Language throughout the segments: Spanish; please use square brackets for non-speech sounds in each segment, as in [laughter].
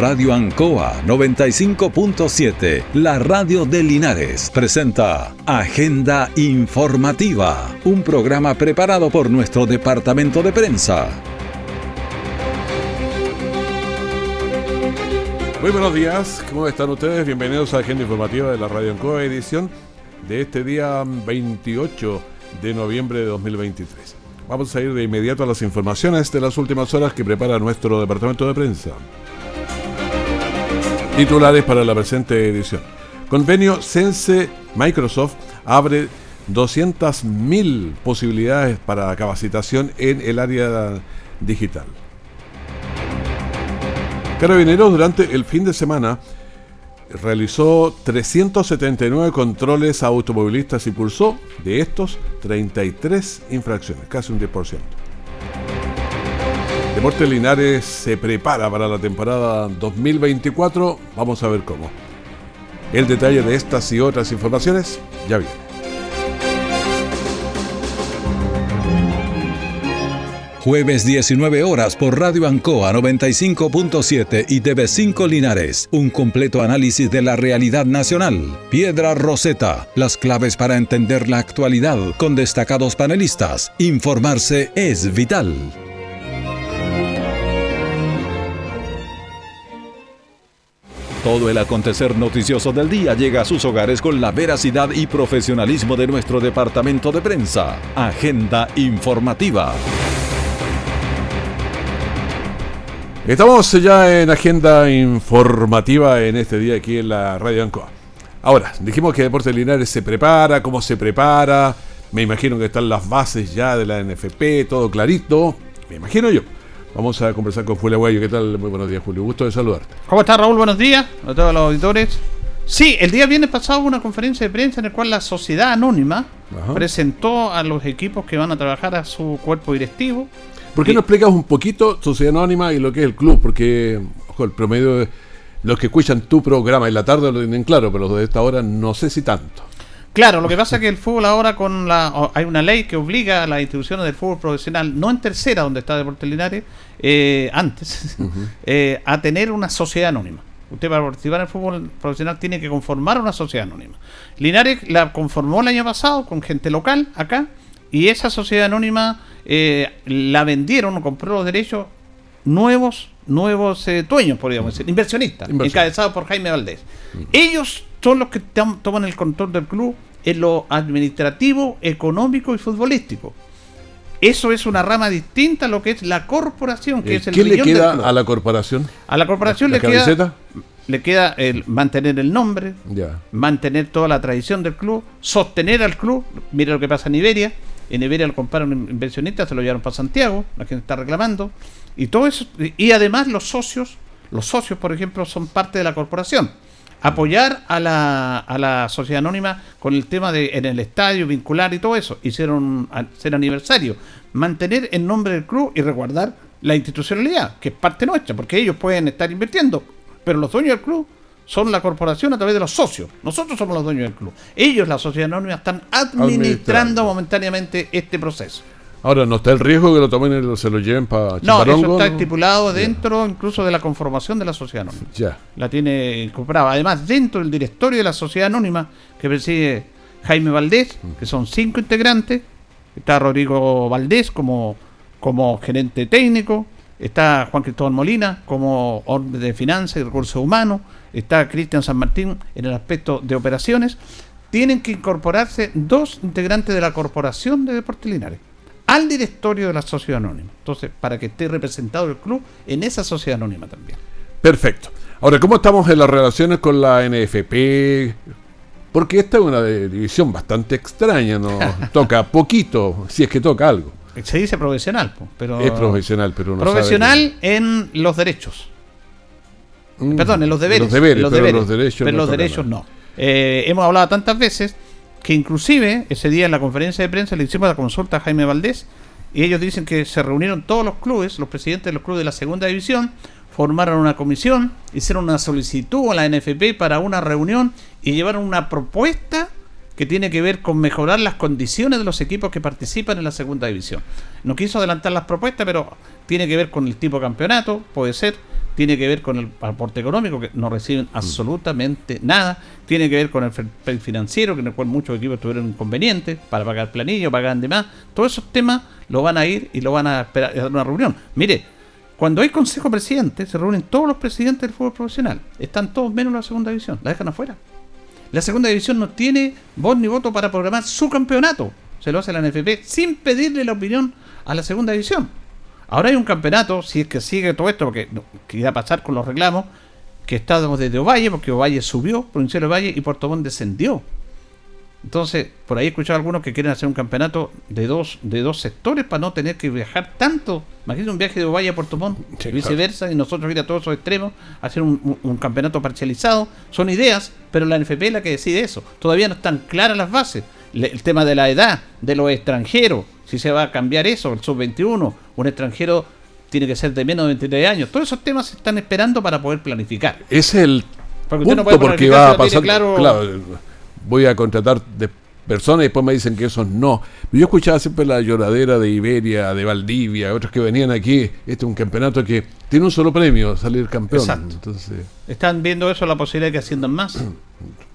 Radio Ancoa 95.7, la radio de Linares, presenta Agenda Informativa, un programa preparado por nuestro departamento de prensa. Muy buenos días, ¿cómo están ustedes? Bienvenidos a Agenda Informativa de la Radio Ancoa, edición de este día 28 de noviembre de 2023. Vamos a ir de inmediato a las informaciones de las últimas horas que prepara nuestro departamento de prensa. Titulares para la presente edición. Convenio Sense Microsoft abre 200.000 posibilidades para capacitación en el área digital. Carabineros durante el fin de semana realizó 379 controles a automovilistas y pulsó de estos 33 infracciones, casi un 10%. Deportes Linares se prepara para la temporada 2024, vamos a ver cómo. El detalle de estas y otras informaciones ya viene. Jueves 19 horas por Radio Ancoa 95.7 y TV5 Linares. Un completo análisis de la realidad nacional. Piedra Roseta. Las claves para entender la actualidad con destacados panelistas. Informarse es vital. Todo el acontecer noticioso del día llega a sus hogares con la veracidad y profesionalismo de nuestro departamento de prensa. Agenda informativa. Estamos ya en agenda informativa en este día aquí en la Radio Ancoa. Ahora, dijimos que Deportes Linares se prepara, cómo se prepara. Me imagino que están las bases ya de la NFP, todo clarito. Me imagino yo. Vamos a conversar con Julio Aguayo. ¿Qué tal? Muy buenos días, Julio. Gusto de saludarte. ¿Cómo estás, Raúl? Buenos días a todos los auditores. Sí, el día viernes pasado hubo una conferencia de prensa en la cual la sociedad anónima Ajá. presentó a los equipos que van a trabajar a su cuerpo directivo. ¿Por qué Y- no explicas un poquito Sociedad Anónima y lo que es el club? Porque, ojo, el promedio de los que escuchan tu programa en la tarde lo tienen claro, pero los de esta hora no sé si tanto. Claro, lo que pasa es que el fútbol ahora con la hay una ley que obliga a las instituciones del fútbol profesional, no en tercera donde está Deportes Linares, eh, antes, [laughs] eh, a tener una sociedad anónima. Usted para participar en el fútbol profesional tiene que conformar una sociedad anónima. Linares la conformó el año pasado con gente local acá y esa sociedad anónima eh, la vendieron o compró los derechos nuevos nuevos eh, dueños, podríamos decir, inversionistas, encabezados por Jaime Valdés. Ellos son los que toman el control del club en lo administrativo, económico y futbolístico. Eso es una rama distinta a lo que es la corporación, que Eh, es el ¿Qué le queda a la corporación? A la corporación ¿La le queda, le queda el mantener el nombre, Ya. mantener toda la tradición del club, sostener al club. Mira lo que pasa en Iberia. En Iberia lo compraron inversionistas, se lo llevaron para Santiago, la gente está reclamando. Y todo eso, y además los socios, los socios, por ejemplo, son parte de la corporación. Apoyar a la, a la sociedad anónima con el tema de en el estadio, vincular y todo eso. Hicieron ser aniversario. Mantener el nombre del club y resguardar la institucionalidad, que es parte nuestra, porque ellos pueden estar invirtiendo, pero los dueños del club son la corporación a través de los socios. Nosotros somos los dueños del club. Ellos, la sociedad anónima, están administrando, Administrando. momentáneamente este proceso. Ahora, ¿no está el riesgo que lo tomen y se lo lleven para No, eso está estipulado dentro incluso de la conformación de la sociedad anónima. Ya. La tiene incorporada. Además, dentro del directorio de la sociedad anónima que preside Jaime Valdés, que son cinco integrantes, está Rodrigo Valdés como, como gerente técnico, está Juan Cristóbal Molina como hombre de finanzas y recursos humanos, está Cristian San Martín en el aspecto de operaciones. Tienen que incorporarse dos integrantes de la corporación de Deportes Linares al directorio de la sociedad anónima. Entonces, para que esté representado el club en esa sociedad anónima también. Perfecto. Ahora, ¿cómo estamos en las relaciones con la NFP? Porque esta es una división bastante extraña, ¿no? [laughs] toca poquito, si es que toca algo. Se dice profesional, pero Es profesional, pero no profesional en los derechos. Mm, Perdón, en los deberes. Los deberes, en los pero deberes, los derechos pero no los derechos no. Eh, hemos hablado tantas veces que inclusive ese día en la conferencia de prensa le hicimos la consulta a Jaime Valdés y ellos dicen que se reunieron todos los clubes, los presidentes de los clubes de la segunda división, formaron una comisión, hicieron una solicitud a la NFP para una reunión y llevaron una propuesta que tiene que ver con mejorar las condiciones de los equipos que participan en la segunda división. No quiso adelantar las propuestas, pero tiene que ver con el tipo de campeonato, puede ser, tiene que ver con el aporte económico, que no reciben absolutamente nada, tiene que ver con el fair financiero, que en el cual muchos equipos tuvieron inconvenientes para pagar planillo, pagar demás. Todos esos temas lo van a ir y lo van a esperar a dar una reunión. Mire, cuando hay consejo presidente, se reúnen todos los presidentes del fútbol profesional. Están todos menos la segunda división, la dejan afuera. La segunda división no tiene voz ni voto para programar su campeonato. Se lo hace la NFP sin pedirle la opinión a la segunda división. Ahora hay un campeonato, si es que sigue todo esto, porque que irá a pasar con los reclamos, que estamos desde Ovalle, porque Ovalle subió, Provincial Ovalle y Puerto Montt descendió. Entonces, por ahí he escuchado a algunos que quieren hacer un campeonato de dos, de dos sectores para no tener que viajar tanto. Imagínate un viaje de Ovalle a Puerto Montt Sí, y viceversa, y nosotros ir a todos esos extremos, hacer un, un- un campeonato parcializado. Son ideas, pero la NFP es la que decide eso. Todavía no están claras las bases. Le- el tema de la edad, de los extranjeros, si se va a cambiar eso, el sub-21, un extranjero tiene que ser de menos de 23 años. Todos esos temas se están esperando para poder planificar. Es el Porque no punto puede porque va a pasar. claro- Claro, voy a contratar de personas y después me dicen que esos no. Yo escuchaba siempre la lloradera de Iberia, de Valdivia, otros que venían aquí. Este es un campeonato que tiene un solo premio, salir campeón. Exacto. Entonces, Están viendo eso, la posibilidad de que asciendan más.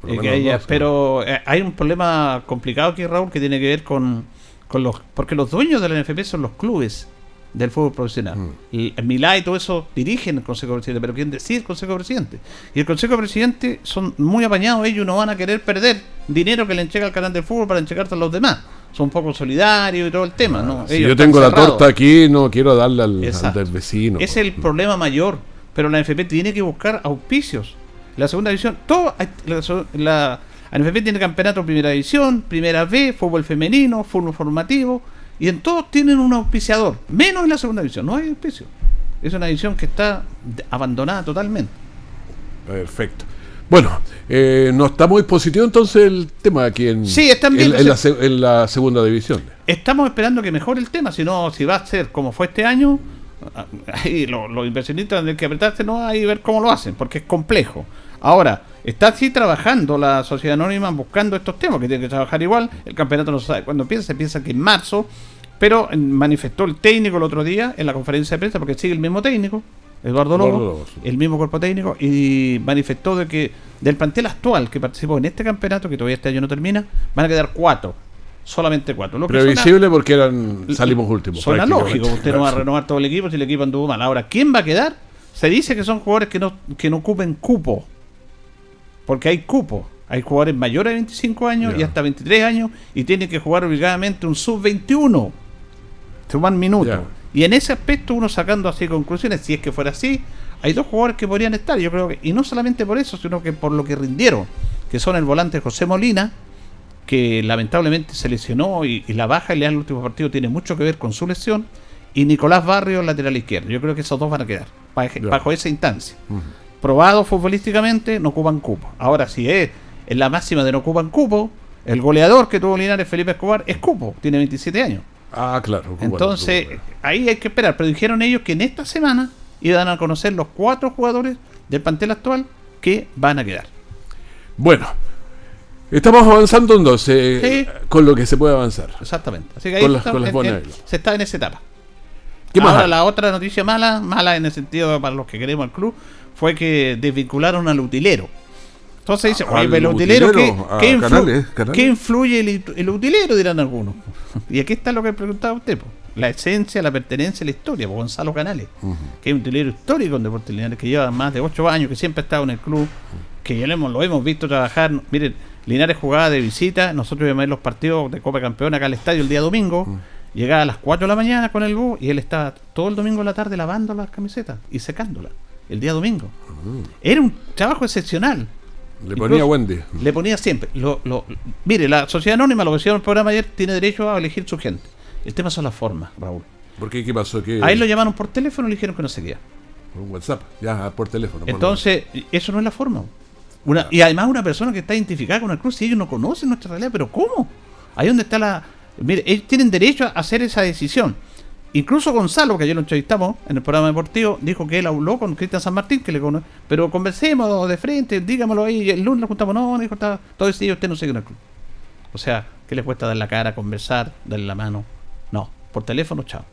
[clears throat] pero eh, hay un problema complicado aquí, Raúl, que tiene que ver con, con los. Porque los dueños de la NFP son los clubes del fútbol profesional. Mm. Y Milá y todo eso dirigen el Consejo Presidente, pero ¿quién decide el Consejo Presidente? Y el Consejo Presidente son muy apañados, ellos no van a querer perder dinero que le entrega al canal del fútbol para entregarse a los demás. Son un poco solidarios y todo el tema, ¿no? Ah, si Ellos yo tengo la cerrados. torta aquí, no quiero darle al, del vecino. Es el problema mayor. Pero la NFP tiene que buscar auspicios. La segunda división, todo, la, la NFP tiene campeonato primera división, primera B, fútbol femenino, fútbol formativo, y en todos tienen un auspiciador, menos en la segunda división, no hay auspicio. Es una división que está abandonada totalmente. Perfecto. Bueno, eh, no está muy positivo entonces el tema aquí en, Sí, están en- viendo- en la, se- en la segunda división. Estamos esperando que mejore el tema, si no, si va a ser como fue este año, ah, [laughs] ahí lo- los inversionistas tienen que apretarse no y ver cómo lo hacen, porque es complejo. Ahora, está así trabajando la sociedad anónima buscando estos temas, que tiene que trabajar igual. El campeonato no se sabe cuándo empieza, se piensa que en marzo, pero manifestó el técnico el otro día en la conferencia de prensa, porque sigue el mismo técnico, Eduardo Lobo, Eduardo Lobo, sí. el mismo cuerpo técnico, y manifestó de que del plantel actual que participó en este campeonato, que todavía este año no termina, van a quedar cuatro. Solamente cuatro. Lo suena- Previsible porque eran salimos últimos. Suena lógico, usted no va a renovar todo el equipo si el equipo anduvo mal. Ahora, ¿quién va a quedar? Se dice que son jugadores que no, que no ocupen cupo. Porque hay cupo. Hay jugadores mayores de 25 años y hasta 23 años y tienen que jugar obligadamente un sub-21. Suman minutos. Ya. Y en ese aspecto, uno sacando así conclusiones, si es que fuera así, hay dos jugadores que podrían estar. Yo creo que, y no solamente por eso, sino que por lo que rindieron, que son el volante José Molina, que lamentablemente se lesionó y, y la baja y le da el último partido tiene mucho que ver con su lesión, y Nicolás Barrio, lateral izquierdo. Yo creo que esos dos van a quedar bajo, esa instancia. Probado futbolísticamente, no ocupan cupo. Ahora, si es en la máxima de no ocupan cupo, el goleador que tuvo Linares, Felipe Escobar, es cupo, tiene 27 años. Ah, claro. Entonces, bueno, ahí hay que esperar. Pero dijeron ellos que en esta semana iban a conocer los cuatro jugadores del plantel actual que van a quedar. Bueno, estamos avanzando entonces Sí. con lo que se puede avanzar. Exactamente. Así que ahí Con las- está- con las en- se está en esa etapa. ¿Qué más Ahora la otra noticia mala, mala en el sentido para los que queremos al club, fue que desvincularon al utilero. Entonces dice, ¿Al oye, el utilero, ¿qué, qué influ- Canales? ¿Canales? qué influye el, el utilero? Dirán algunos. y aquí está lo que preguntaba usted, po. la esencia, la pertenencia la historia, Gonzalo Canales, que es un utilero histórico en Deportes Linares, que lleva más de 8 años, que siempre ha estado en el club, que ya lo hemos, lo hemos visto trabajar. Miren, Linares jugaba de visita, nosotros íbamos a ver los partidos de Copa Campeón acá al estadio el día domingo. Llegaba a las 4 de la mañana con el bus y él estaba todo el domingo en la tarde lavando las camisetas y secándolas el día domingo. Era un trabajo excepcional. Le ponía Incluso- Wendy. Le ponía siempre. Lo, lo- mire, la sociedad anónima, lo que decía en el programa ayer, tiene derecho a elegir su gente. El tema son las formas, Raúl. ¿Por qué? ¿Qué pasó? ¿Qué? A él lo llamaron por teléfono y le dijeron que no seguía. Un WhatsApp. Ya, por teléfono. por Entonces, eso no es la forma. Una, y además una persona que está identificada con el club, si ellos no conocen nuestra realidad, pero ¿cómo? Ahí donde está la... Mire, ellos tienen derecho a hacer esa decisión. Incluso Gonzalo, que ayer lo entrevistamos en el programa deportivo, dijo que él habló con Cristian San Martín, que le conoce, pero conversemos de frente, dígamelo ahí, el lunes nos juntamos, no, dijo, está, todo ese usted no sigue en el club. O sea, ¿qué le cuesta dar la cara, conversar, darle la mano? No, por teléfono, chao.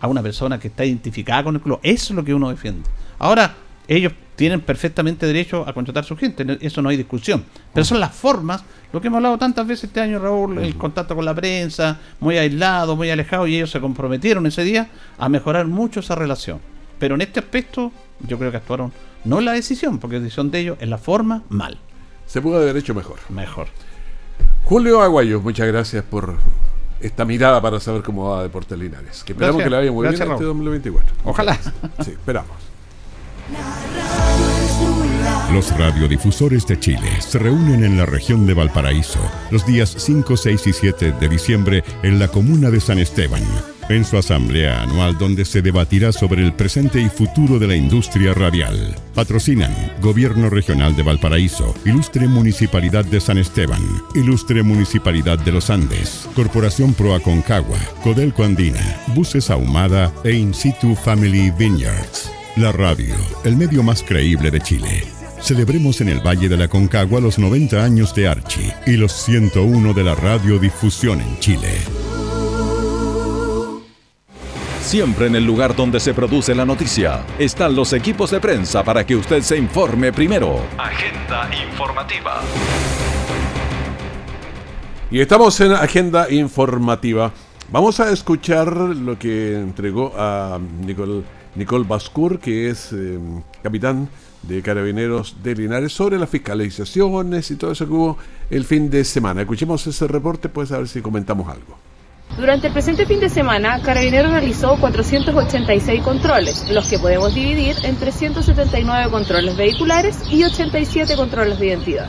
A una persona que está identificada con el club, eso es lo que uno defiende. Ahora, ellos tienen perfectamente derecho a contratar a su gente, eso no hay discusión. Pero son las formas, lo que hemos hablado tantas veces este año, Raúl, el contacto con la prensa, muy aislado, muy alejado, y ellos se comprometieron ese día a mejorar mucho esa relación. Pero en este aspecto, yo creo que actuaron, no en la decisión, porque la decisión de ellos, en la forma, mal. Se pudo haber hecho mejor. Mejor. Julio Aguayo, muchas gracias por esta mirada para saber cómo va Deportes Linares. Que esperamos que le vaya muy bien este 2024. Ojalá. Sí, esperamos. Los radiodifusores de Chile se reúnen en la región de Valparaíso los días 5, 6 y 7 de diciembre en la comuna de San Esteban, en su asamblea anual donde se debatirá sobre el presente y futuro de la industria radial. Patrocinan Gobierno Regional de Valparaíso, Ilustre Municipalidad de San Esteban, Ilustre Municipalidad de los Andes, Corporación Proa Concagua, Codelco Andina, Buses Ahumada e In Situ Family Vineyards. La radio, el medio más creíble de Chile. Celebremos en el Valle de la Concagua los 90 años de Archie y los 101 de la radiodifusión en Chile. Siempre en el lugar donde se produce la noticia están los equipos de prensa para que usted se informe primero. Agenda informativa. Y estamos en Agenda informativa. Vamos a escuchar lo que entregó a Nicole Nicole Bascour, que es eh, capitán de Carabineros de Linares, sobre las fiscalizaciones y todo eso que hubo el fin de semana. Escuchemos ese reporte, pues a ver si comentamos algo. Durante el presente fin de semana, Carabineros realizó 486 controles, los que podemos dividir en 379 controles vehiculares y 87 controles de identidad.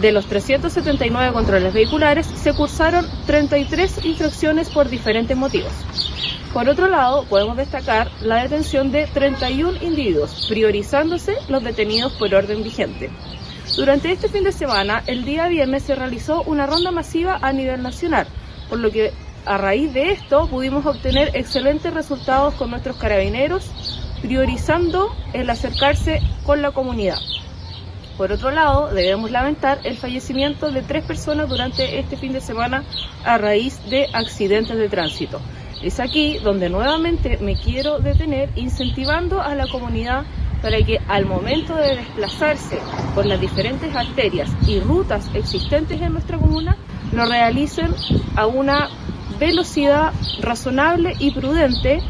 De los 379 controles vehiculares, se cursaron 33 infracciones por diferentes motivos. Por otro lado, podemos destacar la detención de 31 individuos, priorizándose los detenidos por orden vigente. Durante este fin de semana, el día viernes se realizó una ronda masiva a nivel nacional, por lo que a raíz de esto pudimos obtener excelentes resultados con nuestros carabineros, priorizando el acercarse con la comunidad. Por otro lado, debemos lamentar el fallecimiento de tres personas durante este fin de semana a raíz de accidentes de tránsito. Es aquí donde nuevamente me quiero detener incentivando a la comunidad para que al momento de desplazarse por las diferentes arterias y rutas existentes en nuestra comuna, lo realicen a una velocidad razonable y prudente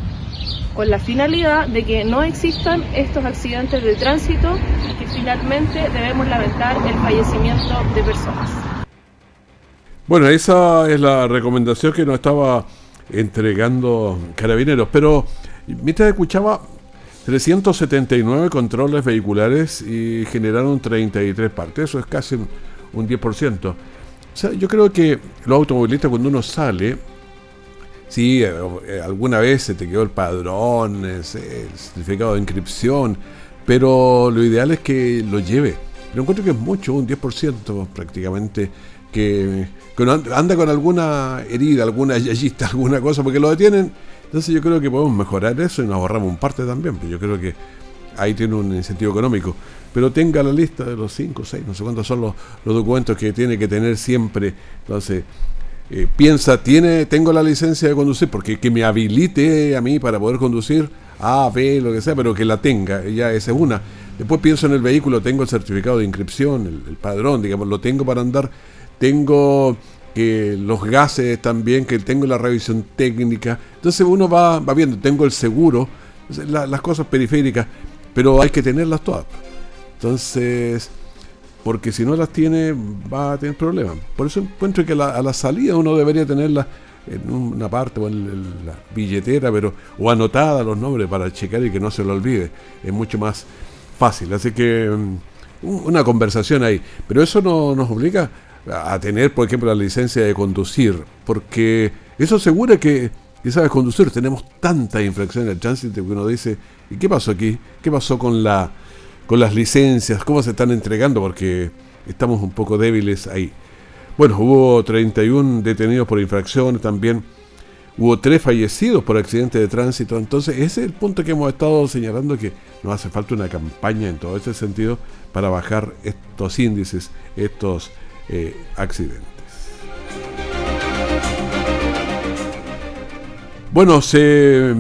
con la finalidad de que no existan estos accidentes de tránsito y que finalmente debemos lamentar el fallecimiento de personas. Bueno, esa es la recomendación que nos estaba entregando carabineros. Pero mientras escuchaba 379 controles vehiculares y generaron 33 partes, eso es casi un 10%. O sea, yo creo que los automovilistas cuando uno sale, sí, eh, eh, alguna vez se te quedó el padrón, el certificado de inscripción, pero lo ideal es que lo lleve. Yo encuentro que es mucho, un 10% prácticamente que, anda con alguna herida, alguna yayista, [laughs] alguna cosa, porque lo detienen. Entonces yo creo que podemos mejorar eso y nos ahorramos un parte también, pero yo creo que ahí tiene un incentivo económico. Pero tenga la lista de los 5, 6, no sé cuántos son los, documentos que tiene que tener siempre. Entonces, eh, piensa, tiene, tengo la licencia de conducir, porque que me habilite a mí para poder conducir A, B, lo que sea, pero que la tenga, ya esa es una. Después pienso en el vehículo, tengo el certificado de inscripción, el padrón, digamos, lo tengo para andar tengo que los gases también, que tengo la revisión técnica. Entonces uno va, va viendo, tengo el seguro, las cosas periféricas, pero hay que tenerlas todas. Entonces, porque si no las tiene, va a tener problemas. Por eso encuentro que a la salida uno debería tenerlas en una parte o en la billetera, pero o anotada los nombres para checar y que no se lo olvide. Es mucho más fácil. Así que mm, una conversación ahí. Pero eso no nos obliga a tener, por ejemplo, la licencia de conducir, porque eso asegura que, sabes conducir. Tenemos tanta infracción en el tránsito que uno dice, ¿y qué pasó aquí? ¿Qué pasó con, la, con las licencias? ¿Cómo se están entregando? Porque estamos un poco débiles ahí. Bueno, hubo 31 detenidos por infracciones también. Hubo tres fallecidos por accidente de tránsito. Entonces, ese es el punto que hemos estado señalando que nos hace falta una campaña en todo ese sentido para bajar estos índices, estos eh, accidentes. Bueno, se,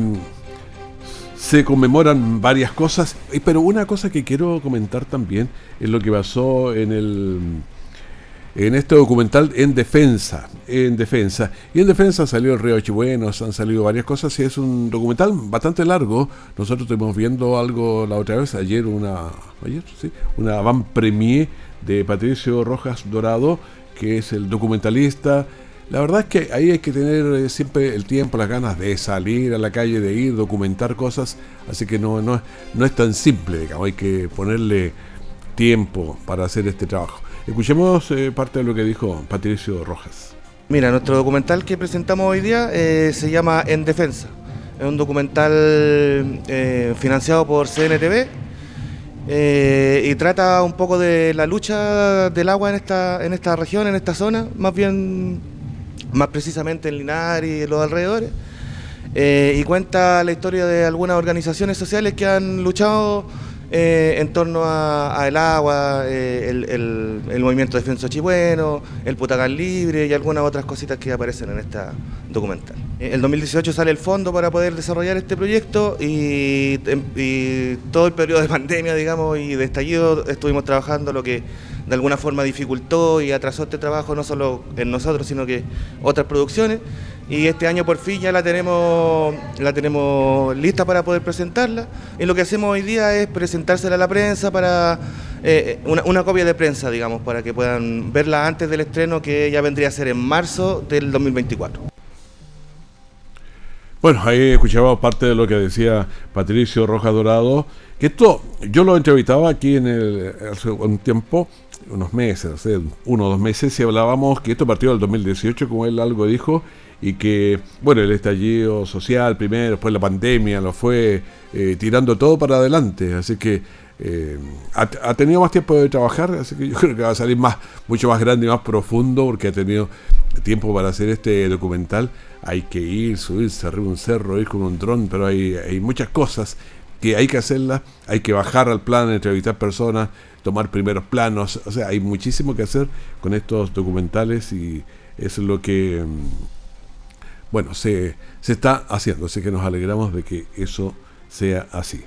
conmemoran varias cosas, pero una cosa que quiero comentar también es lo que pasó en el en este documental en defensa, en defensa. Y en defensa salió el río Chibuenos, han salido varias cosas y es un documental bastante largo. Nosotros estuvimos viendo algo la otra vez, ayer una, ayer, sí, una van premier de Patricio Rojas Dorado, que es el documentalista. La verdad es que ahí hay que tener eh, siempre el tiempo, las ganas de salir a la calle, de ir, documentar cosas. Así que no, no, no es tan simple, digamos, hay que ponerle tiempo para hacer este trabajo. Escuchemos eh, parte de lo que dijo Patricio Rojas. Mira, nuestro documental que presentamos hoy día eh, se llama En Defensa. Es un documental financiado por CNTV y trata un poco de la lucha del agua en esta, en esta región, en esta zona, más bien, más precisamente en Linares y los alrededores. y cuenta la historia de algunas organizaciones sociales que han luchado eh, en torno a, el agua, eh, el, movimiento de defensa el Putacán Libre y algunas otras cositas que aparecen en esta documental. En el 2018 sale el fondo para poder desarrollar este proyecto y, todo el periodo de [laughs] pandemia, digamos, y de estallido estuvimos trabajando lo que de alguna forma dificultó y atrasó este trabajo no solo en nosotros, sino que otras producciones y este año por fin ya la tenemos, la tenemos lista para poder presentarla. Y lo que hacemos hoy día es presentársela a la prensa para eh, una, copia de prensa, digamos, para que puedan verla antes del estreno que ya vendría a ser en marzo del 2024. Bueno, ahí escuchábamos parte de lo que decía Patricio Rojas Dorado, que esto yo lo entrevistaba aquí en el, hace un tiempo, unos meses, hace uno o dos meses, y hablábamos que esto partió del 2018, como él algo dijo, y que, bueno, el estallido social primero, después la pandemia, lo fue eh, tirando todo para adelante, así que eh, ha, tenido más tiempo de trabajar, así que yo [laughs] creo que va a salir más, mucho más grande y más profundo, porque ha tenido tiempo para hacer este documental. Hay que ir, subirse arriba un cerro, ir con un dron, pero hay, hay muchas cosas que hay que hacerlas, hay que bajar al plan, entrevistar personas, tomar primeros planos, o sea, hay muchísimo que hacer con estos documentales y es lo que mm, bueno, se, se está haciendo, así que nos alegramos de que eso sea así.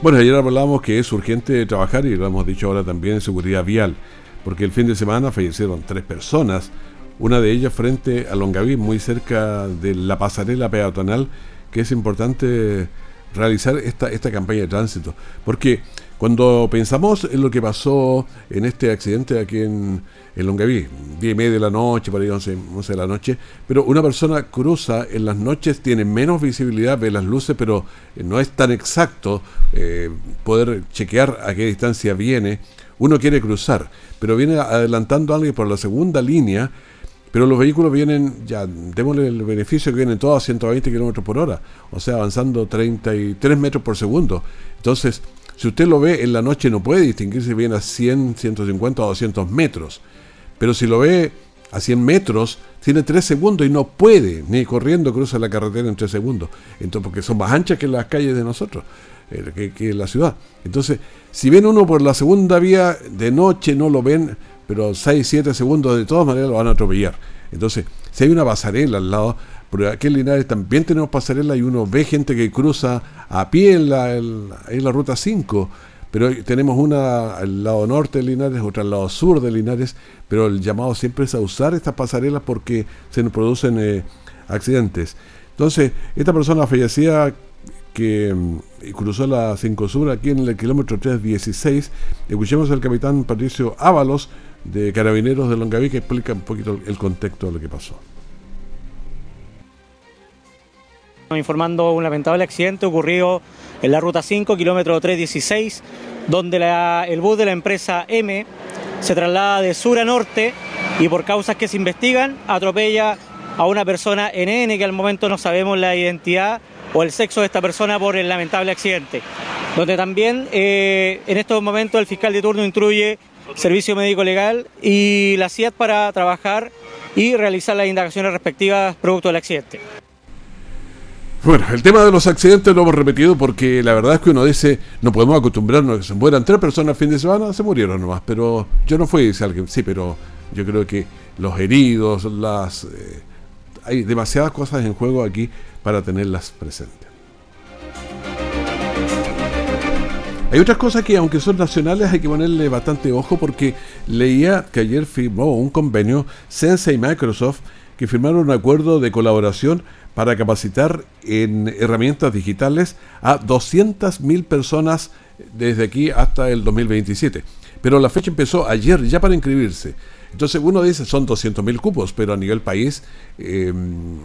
Bueno, ayer hablábamos que es urgente trabajar y lo hemos dicho ahora también en seguridad vial, porque el fin de semana fallecieron tres personas, una de ellas frente a Longaví, muy cerca de la pasarela peatonal, que es importante realizar esta, esta campaña de tránsito, porque cuando pensamos en lo que pasó en este accidente aquí en, en Longaví, 10 y media de la noche, para ir 11, 11 de la noche, pero una persona cruza en las noches, tiene menos visibilidad, ve las luces, pero eh, no es tan exacto eh, poder chequear a qué distancia viene. Uno quiere cruzar, pero viene adelantando a alguien por la segunda línea, pero los vehículos vienen, ya, démosle el beneficio que vienen todos a 120 kilómetros por hora, o sea, avanzando 33 metros por segundo. Entonces, si usted lo ve en la noche no puede distinguir si viene a 100, 150 o 200 metros. Pero si lo ve a 100 metros, tiene 3 segundos y no puede, ni corriendo cruza la carretera en 3 segundos. Entonces, porque son más anchas que las calles de nosotros, eh, que, la ciudad. Entonces, si ven uno por la segunda vía de noche, no lo ven, pero 6, 7 segundos de todas maneras lo van a atropellar. Entonces, si hay una pasarela al lado, porque aquí en Linares también tenemos pasarela y uno ve gente que cruza a pie en la, en la ruta 5. Pero tenemos una al lado norte de Linares, otra al lado sur de Linares, pero el llamado siempre es a usar estas pasarelas porque se nos producen eh, accidentes. Entonces, esta persona fallecía que mm, cruzó la 5 Sur aquí en el kilómetro 316. Escuchemos al capitán Patricio Ábalos de Carabineros de Longaví que explica un poquito el contexto de lo que pasó. Informando un lamentable accidente ocurrido en la ruta 5, kilómetro 316, donde el bus de la empresa M se traslada de sur a norte y por causas que se investigan atropella a una persona NN que al momento no sabemos la identidad o el sexo de esta persona por el lamentable accidente. Donde también eh, en estos momentos el fiscal de turno instruye servicio médico legal y la CIAT para trabajar y realizar las indagaciones respectivas producto del accidente. Bueno, el tema de los accidentes lo hemos repetido porque la verdad es que uno dice, no podemos acostumbrarnos a que se mueran tres personas el fin de semana, se murieron nomás, pero yo no fui, dice alguien, sí, pero yo creo que los heridos, las... Eh, hay demasiadas cosas en juego aquí para tenerlas presentes. Hay otras cosas que, aunque son nacionales, hay que ponerle bastante ojo porque leía que ayer firmó un convenio Sense y Microsoft que firmaron un acuerdo de colaboración para capacitar en herramientas digitales a 200.000 personas desde aquí hasta el 2027. Pero la fecha empezó ayer ya para inscribirse. Entonces uno dice son 200.000 cupos, pero a nivel país eh,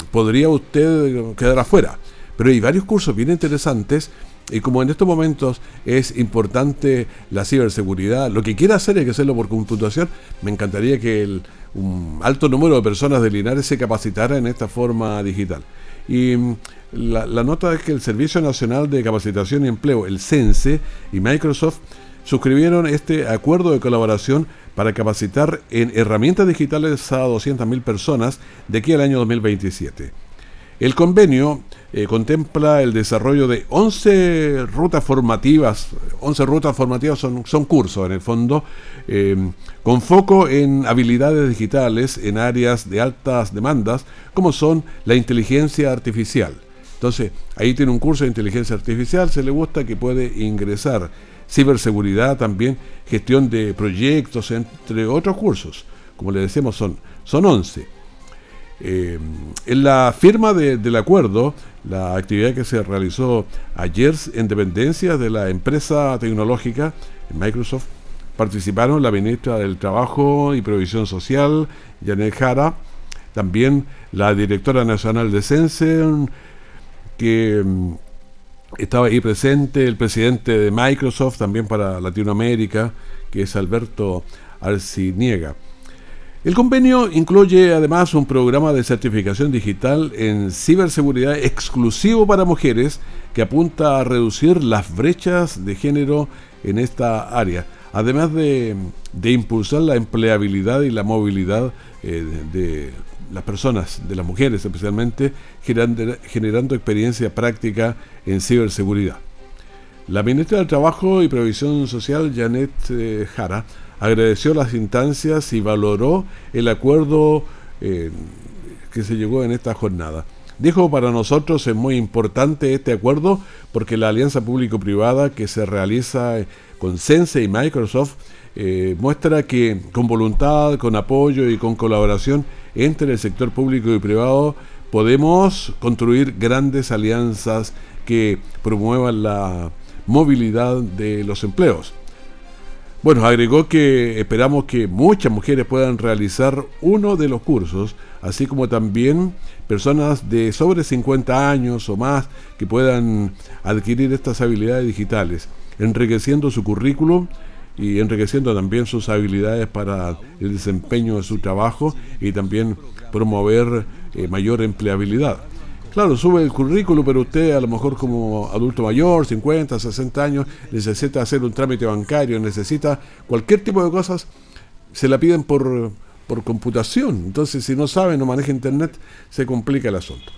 podría usted quedar afuera. Pero hay varios cursos bien interesantes y como en estos momentos es importante la ciberseguridad, lo que quiera hacer hay que hacerlo por computación, me encantaría que un alto número de personas de Linares se capacitara en esta forma digital. Y mm, la, la, nota es que el Servicio Nacional de Capacitación y Empleo, el CENSE, y Microsoft suscribieron este acuerdo de colaboración para capacitar en herramientas digitales a 200.000 personas de aquí al año 2027. El convenio eh, contempla el desarrollo de 11 rutas formativas, 11 rutas formativas son, son cursos en el fondo, eh, con foco en habilidades digitales en áreas de altas demandas, como son la inteligencia artificial. Entonces, ahí tiene un curso de inteligencia artificial, se le gusta que puede ingresar ciberseguridad también, gestión de proyectos, entre otros cursos. Como le decimos, son, son 11. Eh, en la firma del acuerdo, la actividad que se realizó ayer en dependencia de la empresa tecnológica Microsoft, participaron la ministra del Trabajo y Provisión Social, Janet Jara, también la directora nacional de Sense, que mm, estaba ahí presente, el presidente de Microsoft, también para Latinoamérica, que es Alberto Arciniega. El convenio incluye además un programa de certificación digital en ciberseguridad exclusivo para mujeres que apunta a reducir las brechas de género en esta área, además de, impulsar la empleabilidad y la movilidad eh, de, las personas, de las mujeres especialmente, generando, experiencia práctica en ciberseguridad. La ministra del Trabajo y Previsión Social, Janet eh, Jara, agradeció las instancias y valoró el acuerdo eh, que se llegó en esta jornada. Dijo, para nosotros es muy importante este acuerdo porque la alianza público-privada que se realiza con Sense y Microsoft eh, muestra que con voluntad, con apoyo y con colaboración entre el sector público y privado podemos construir grandes alianzas que promuevan la movilidad de los empleos. Bueno, agregó que esperamos que muchas mujeres puedan realizar uno de los cursos, así como también personas de sobre 50 años o más que puedan adquirir estas habilidades digitales, enriqueciendo su currículum y enriqueciendo también sus habilidades para el desempeño de su trabajo y también promover eh, mayor empleabilidad. Claro, sube el currículo, pero usted a lo mejor como adulto mayor, 50, 60 años, necesita hacer un trámite bancario, necesita cualquier tipo de cosas, se la piden por, por computación. Entonces, si no sabe, no maneja Internet, se complica el asunto.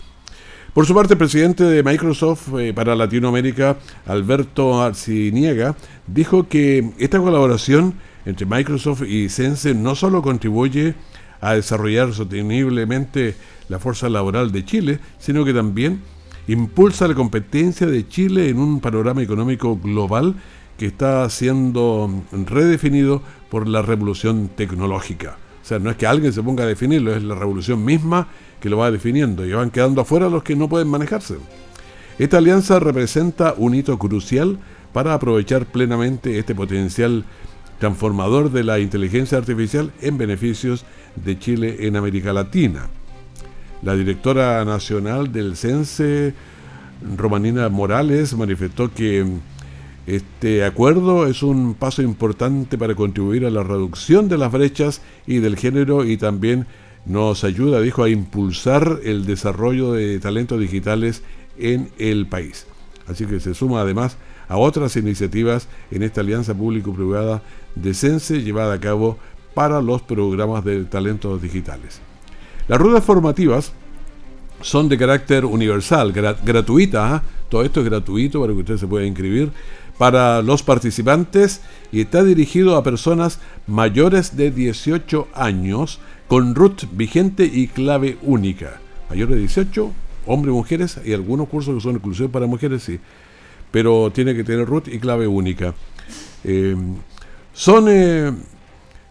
Por su parte, el presidente de Microsoft eh, para Latinoamérica, Alberto Arciniega, dijo que esta colaboración entre Microsoft y Sense no solo contribuye a desarrollar sosteniblemente la fuerza laboral de Chile, sino que también impulsa la competencia de Chile en un panorama económico global que está siendo redefinido por la revolución tecnológica. O sea, no es que alguien se ponga a definirlo, es la revolución misma que lo va definiendo y van quedando afuera los que no pueden manejarse. Esta alianza representa un hito crucial para aprovechar plenamente este potencial transformador de la inteligencia artificial en beneficios de Chile en América Latina. La directora nacional del CENSE, Romanina Morales, manifestó que este acuerdo es un paso importante para contribuir a la reducción de las brechas y del género y también nos ayuda, dijo, a impulsar el desarrollo de talentos digitales en el país. Así que se suma además a otras iniciativas en esta alianza público-privada de CENSE llevada a cabo para los programas de talentos digitales. Las rutas formativas son de carácter universal, gratuita, ¿ah? todo esto es gratuito para que usted se pueda inscribir para los participantes y está dirigido a personas mayores de 18 años con root vigente y clave única. mayores de 18, hombres y mujeres, y algunos cursos que son exclusivos para mujeres, sí. Pero tiene que tener root y clave única. Eh, son eh,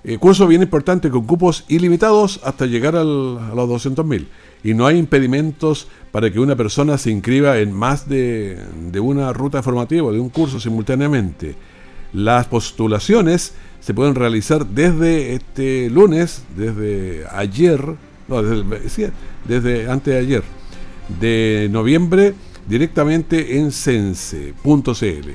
eh, cursos bien importantes con cupos ilimitados hasta llegar a los 200.000. Y no hay impedimentos para que una persona se inscriba en más de, una ruta formativa, de un curso simultáneamente. Las postulaciones se pueden realizar desde este lunes, desde ayer, no, desde, desde antes de ayer, de noviembre, directamente en sense.cl.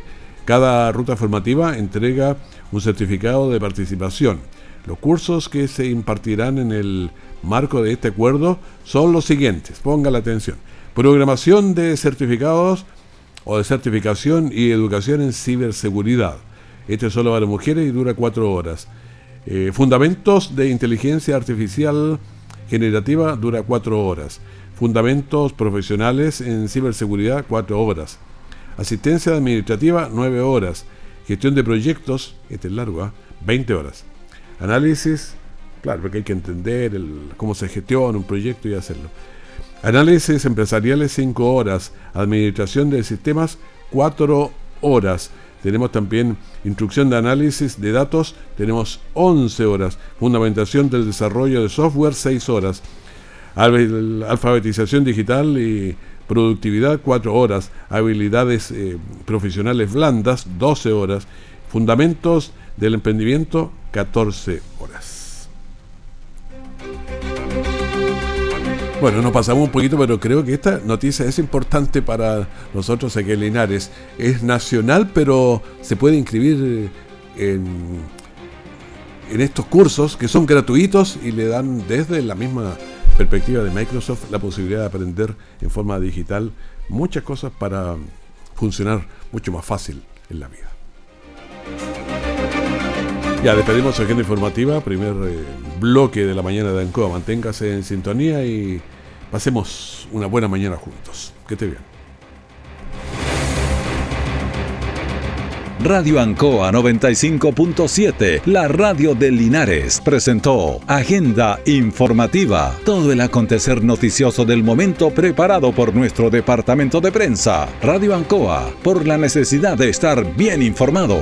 Cada ruta formativa entrega un certificado de participación. Los cursos que se impartirán en el marco de este acuerdo son los siguientes. Ponga la atención. Programación de certificados o de certificación y educación en ciberseguridad. Este es solo para mujeres y dura cuatro horas. Eh, fundamentos de inteligencia artificial generativa dura cuatro horas. Fundamentos profesionales en ciberseguridad, cuatro horas. Asistencia administrativa, 9 horas. Gestión de proyectos, este es largo, ¿ah? 20 horas. Análisis, claro, porque hay que entender cómo se gestiona un proyecto y hacerlo. Análisis empresariales, 5 horas. Administración de sistemas, 4 horas. Tenemos también instrucción de análisis de datos, tenemos 11 horas. Fundamentación del desarrollo de software, 6 horas. Al- Alfabetización digital y productividad, 4 horas. Habilidades eh, profesionales blandas, 12 horas. Fundamentos del emprendimiento, 14 horas. Bueno, nos pasamos un poquito, pero creo que esta noticia es importante para nosotros aquí en Linares. Es nacional, pero se puede inscribir en, en estos cursos que son gratuitos y le dan desde la misma perspectiva de Microsoft la posibilidad de aprender en forma digital muchas cosas para funcionar mucho más fácil en la vida. Ya, despedimos agenda informativa, primer eh, bloque de la mañana de Ancoa. Manténgase en sintonía y pasemos una buena mañana juntos. Que esté bien. Radio Ancoa 95.7, la radio de Linares, presentó Agenda Informativa, todo el acontecer noticioso del momento preparado por nuestro departamento de prensa. Radio Ancoa, por la necesidad de estar bien informado.